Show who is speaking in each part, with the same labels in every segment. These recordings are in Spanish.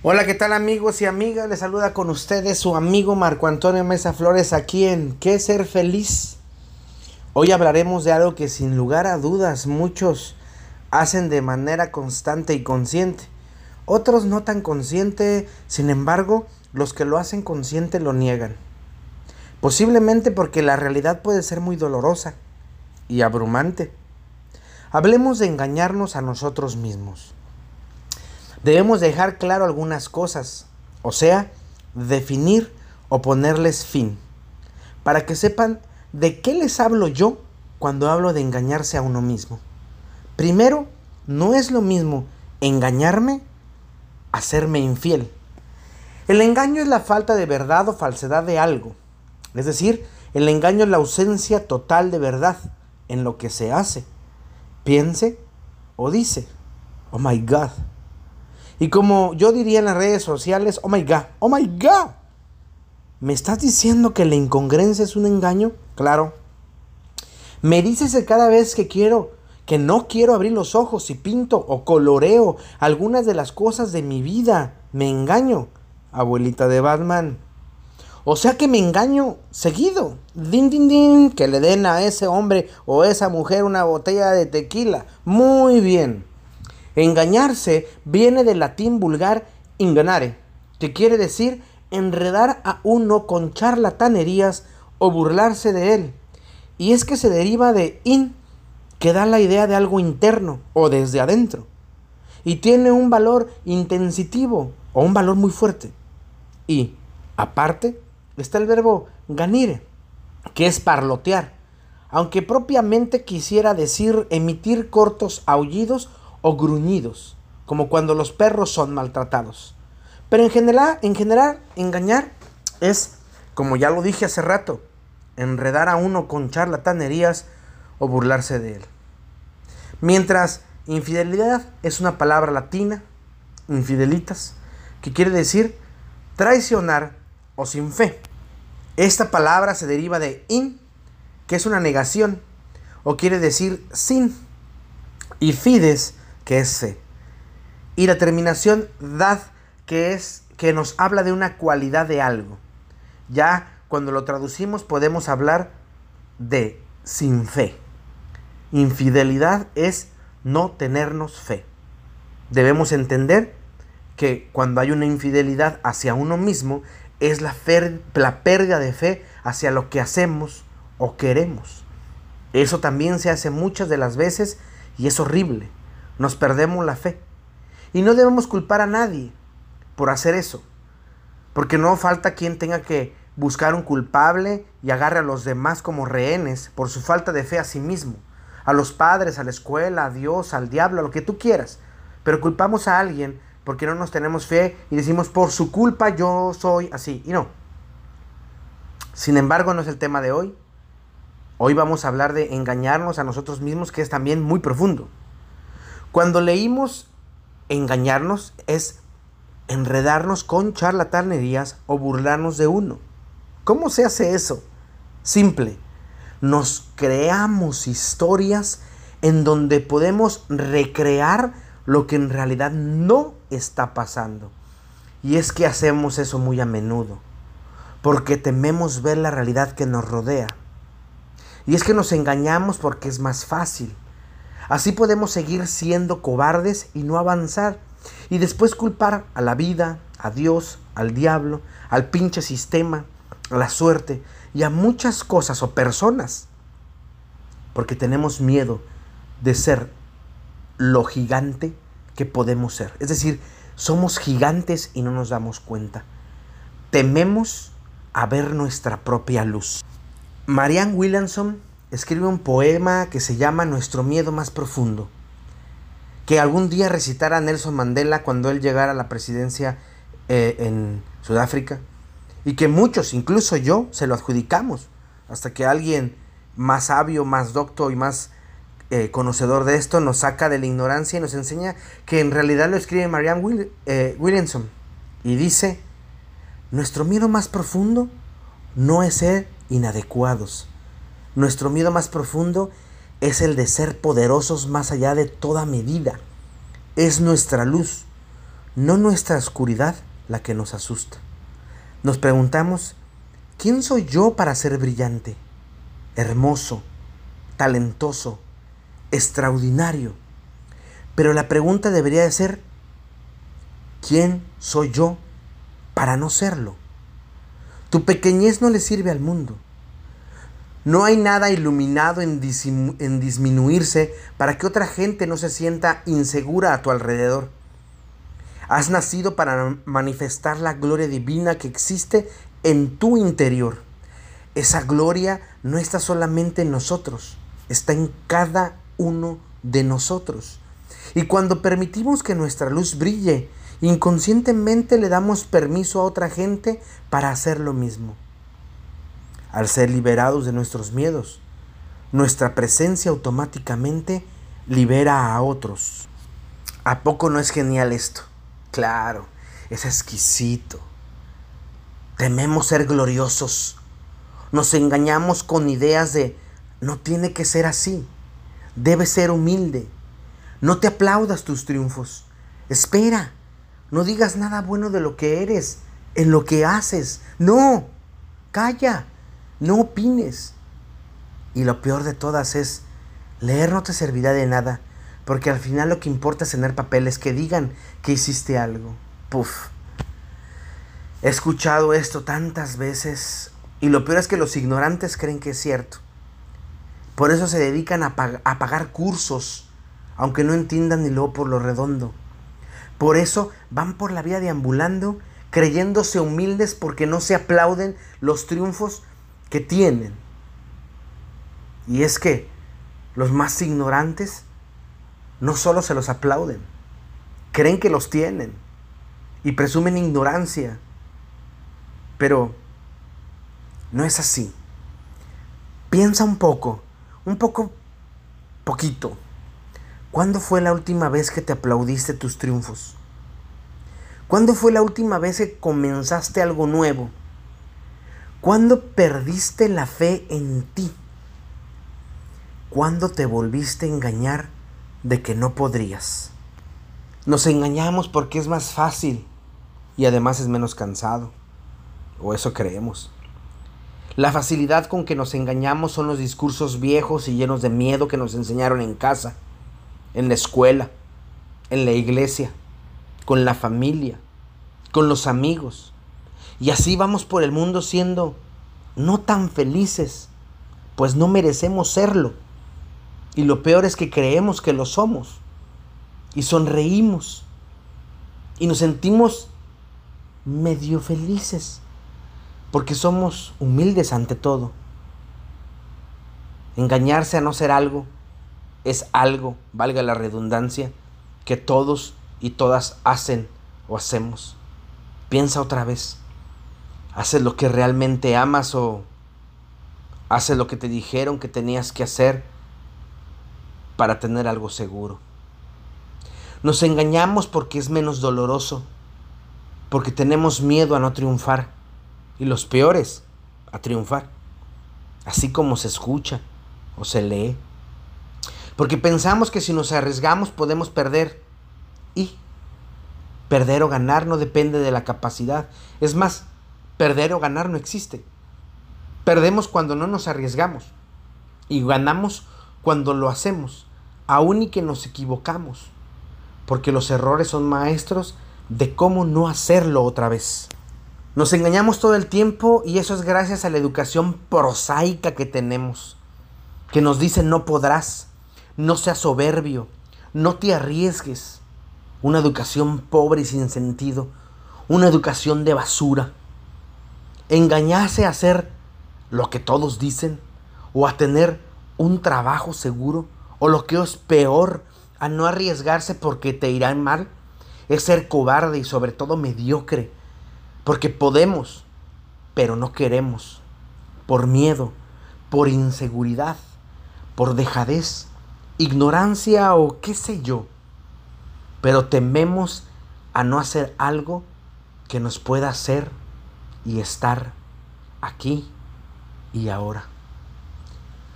Speaker 1: Hola, ¿qué tal amigos y amigas? Les saluda con ustedes su amigo Marco Antonio Mesa Flores aquí en ¿Qué ser feliz? Hoy hablaremos de algo que sin lugar a dudas muchos hacen de manera constante y consciente. Otros no tan consciente, sin embargo, los que lo hacen consciente lo niegan. Posiblemente porque la realidad puede ser muy dolorosa y abrumante. Hablemos de engañarnos a nosotros mismos. Debemos dejar claro algunas cosas, o sea, definir o ponerles fin, para que sepan de qué les hablo yo cuando hablo de engañarse a uno mismo. Primero, no es lo mismo engañarme a serme infiel. El engaño es la falta de verdad o falsedad de algo. Es decir, el engaño es la ausencia total de verdad en lo que se hace, piense o dice. Oh my God. Y como yo diría en las redes sociales, oh my God, oh my God. ¿Me estás diciendo que la incongruencia es un engaño? Claro. Me dices que cada vez que quiero, que no quiero abrir los ojos y pinto o coloreo algunas de las cosas de mi vida. Me engaño, abuelita de Batman. O sea que me engaño seguido. Din, din, din, que le den a ese hombre o esa mujer una botella de tequila. Muy bien. Engañarse viene del latín vulgar inganare, que quiere decir enredar a uno con charlatanerías o burlarse de él. Y es que se deriva de in, que da la idea de algo interno o desde adentro. Y tiene un valor intensitivo o un valor muy fuerte. Y, aparte, está el verbo ganire, que es parlotear, aunque propiamente quisiera decir emitir cortos aullidos o gruñidos, como cuando los perros son maltratados. Pero en general, en general, engañar es, como ya lo dije hace rato, enredar a uno con charlatanerías o burlarse de él. Mientras infidelidad es una palabra latina, infidelitas, que quiere decir traicionar o sin fe. Esta palabra se deriva de in, que es una negación, o quiere decir sin, y fides, que es fe. Y la terminación dad, que es que nos habla de una cualidad de algo. Ya cuando lo traducimos podemos hablar de sin fe. Infidelidad es no tenernos fe. Debemos entender que cuando hay una infidelidad hacia uno mismo es la, la pérdida de fe hacia lo que hacemos o queremos. Eso también se hace muchas de las veces y es horrible nos perdemos la fe. Y no debemos culpar a nadie por hacer eso, porque no falta quien tenga que buscar un culpable y agarre a los demás como rehenes por su falta de fe a sí mismo, a los padres, a la escuela, a Dios, al diablo, a lo que tú quieras. Pero culpamos a alguien porque no nos tenemos fe y decimos por su culpa yo soy así. Y no. Sin embargo, no es el tema de hoy. Hoy vamos a hablar de engañarnos a nosotros mismos, que es también muy profundo. Cuando leímos engañarnos es enredarnos con charlatanerías o burlarnos de uno. ¿Cómo se hace eso? Simple. Nos creamos historias en donde podemos recrear lo que en realidad no está pasando. Y es que hacemos eso muy a menudo, porque tememos ver la realidad que nos rodea. Y es que nos engañamos porque es más fácil. Así podemos seguir siendo cobardes y no avanzar. Y después culpar a la vida, a Dios, al diablo, al pinche sistema, a la suerte y a muchas cosas o personas. Porque tenemos miedo de ser lo gigante que podemos ser. Es decir, somos gigantes y no nos damos cuenta. Tememos a ver nuestra propia luz. Marianne Williamson escribe un poema que se llama Nuestro miedo más profundo, que algún día recitara Nelson Mandela cuando él llegara a la presidencia eh, en Sudáfrica, y que muchos, incluso yo, se lo adjudicamos, hasta que alguien más sabio, más docto y más eh, conocedor de esto nos saca de la ignorancia y nos enseña que en realidad lo escribe Marianne eh, Williamson, y dice, nuestro miedo más profundo no es ser inadecuados, nuestro miedo más profundo es el de ser poderosos más allá de toda medida. Es nuestra luz. no nuestra oscuridad la que nos asusta. Nos preguntamos, ¿quién soy yo para ser brillante, hermoso, talentoso, extraordinario? Pero la pregunta debería de ser, ¿quién soy yo para no serlo? Tu pequeñez no le sirve al mundo. No hay nada iluminado en, en, disminuirse para que otra gente no se sienta insegura a tu alrededor. Has nacido para manifestar la gloria divina que existe en tu interior. Esa gloria no está solamente en nosotros, está en cada uno de nosotros. Y cuando permitimos que nuestra luz brille, inconscientemente le damos permiso a otra gente para hacer lo mismo. Al ser liberados de nuestros miedos, nuestra presencia automáticamente libera a otros. ¿A poco no es genial esto? Claro, es exquisito. Tememos ser gloriosos. Nos engañamos con ideas de no tiene que ser así. Debe ser humilde. No te aplaudas tus triunfos. Espera. No digas nada bueno de lo que eres, en lo que haces. No. Calla. No opines. Y lo peor de todas es, leer no te servirá de nada porque al final lo que importa es tener papeles que digan que hiciste algo. Puf. He escuchado esto tantas veces y lo peor es que los ignorantes creen que es cierto. Por eso se dedican a, pagar cursos, aunque no entiendan ni lo por lo redondo. Por eso van por la vida deambulando, creyéndose humildes porque no se aplauden los triunfos que tienen. Y es que los más ignorantes no solo se los aplauden, creen que los tienen y presumen ignorancia. Pero no es así. Piensa un poco, un poco, poquito. ¿Cuándo fue la última vez que te aplaudiste tus triunfos? ¿Cuándo fue la última vez que comenzaste algo nuevo? ¿Cuándo perdiste la fe en ti? ¿Cuándo te volviste a engañar de que no podrías. Nos engañamos porque es más fácil y además es menos cansado. O eso creemos. La facilidad con que nos engañamos son los discursos viejos y llenos de miedo que nos enseñaron en casa, en la escuela, en la iglesia, con la familia, con los amigos. Y así vamos por el mundo siendo no tan felices, pues no merecemos serlo. Y lo peor es que creemos que lo somos. Y sonreímos. Y nos sentimos medio felices. Porque somos humildes ante todo. Engañarse a no ser algo es algo, valga la redundancia, que todos y todas hacen o hacemos. Piensa otra vez. ¿Haces lo que realmente amas o haces lo que te dijeron que tenías que hacer? para tener algo seguro. Nos engañamos porque es menos doloroso, porque tenemos miedo a no triunfar y los peores a triunfar, así como se escucha o se lee. Porque pensamos que si nos arriesgamos podemos perder y perder o ganar no depende de la capacidad. Es más, perder o ganar no existe. Perdemos cuando no nos arriesgamos y ganamos cuando lo hacemos aun y que nos equivocamos, porque los errores son maestros de cómo no hacerlo otra vez. Nos engañamos todo el tiempo y eso es gracias a la educación prosaica que tenemos, que nos dice no podrás, no seas soberbio, no te arriesgues. Una educación pobre y sin sentido, una educación de basura. Engañarse a hacer lo que todos dicen o a tener un trabajo seguro o lo que es peor, a no arriesgarse porque te irán mal, es ser cobarde y sobre todo mediocre. Porque podemos, pero no queremos. Por miedo, por inseguridad, por dejadez, ignorancia o qué sé yo. Pero tememos a no hacer algo que nos pueda hacer y estar aquí y ahora.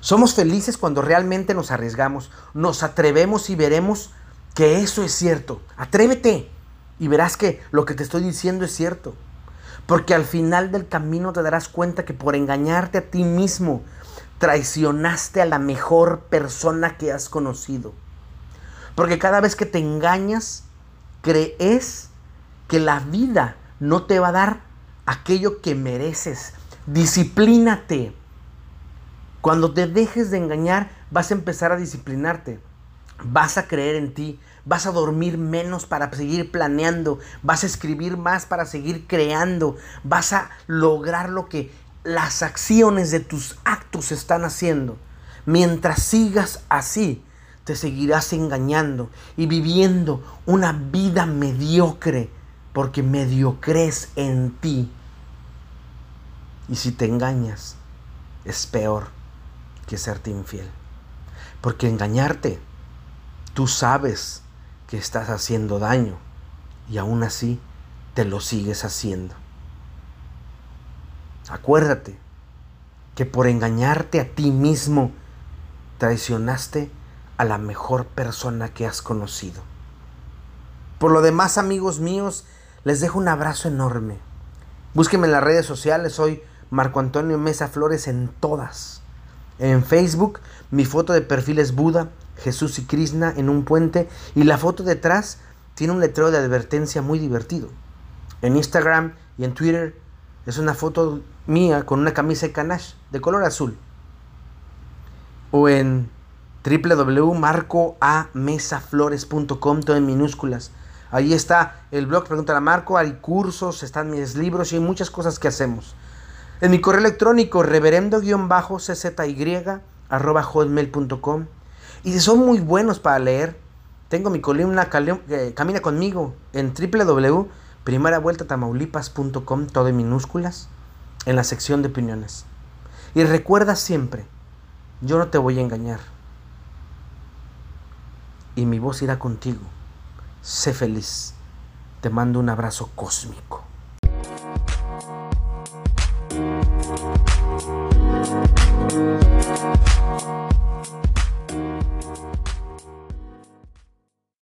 Speaker 1: Somos felices cuando realmente nos arriesgamos, nos atrevemos y veremos que eso es cierto. Atrévete, Y verás que lo que te estoy diciendo es cierto. Porque al final del camino te darás cuenta que por engañarte a ti mismo, traicionaste a la mejor persona que has conocido. Porque cada vez que te engañas, crees que la vida no te va a dar aquello que mereces. Disciplínate. Cuando te dejes de engañar, vas a empezar a disciplinarte. Vas a creer en ti. Vas a dormir menos para seguir planeando. Vas a escribir más para seguir creando. Vas a lograr lo que las acciones de tus actos están haciendo. Mientras sigas así, te seguirás engañando y viviendo una vida mediocre porque mediocres en ti. Y si te engañas, es peor que serte infiel. Porque engañarte, tú sabes que estás haciendo daño y aún así te lo sigues haciendo. Acuérdate que por engañarte a ti mismo traicionaste a la mejor persona que has conocido. Por lo demás, amigos míos, les dejo un abrazo enorme. Búsquenme en las redes sociales, soy Marco Antonio Mesa Flores en todas. En Facebook, mi foto de perfil es Buda, Jesús y Krishna en un puente y la foto detrás tiene un letrero de advertencia muy divertido. En Instagram y en Twitter es una foto mía con una camisa de canache de color azul. O en www.marcoamesaflores.com, todo en minúsculas. Ahí está el blog, pregúntale a Marco, hay cursos, están mis libros y hay muchas cosas que hacemos. En mi correo electrónico, reverendo-czy arroba hotmail.com. Y son muy buenos para leer, tengo mi columna eh, Camina conmigo en www.primeravueltatamaulipas.com, todo en minúsculas, en la sección de opiniones. Y recuerda siempre, yo no te voy a engañar. Y mi voz irá contigo. Sé feliz. Te mando un abrazo cósmico.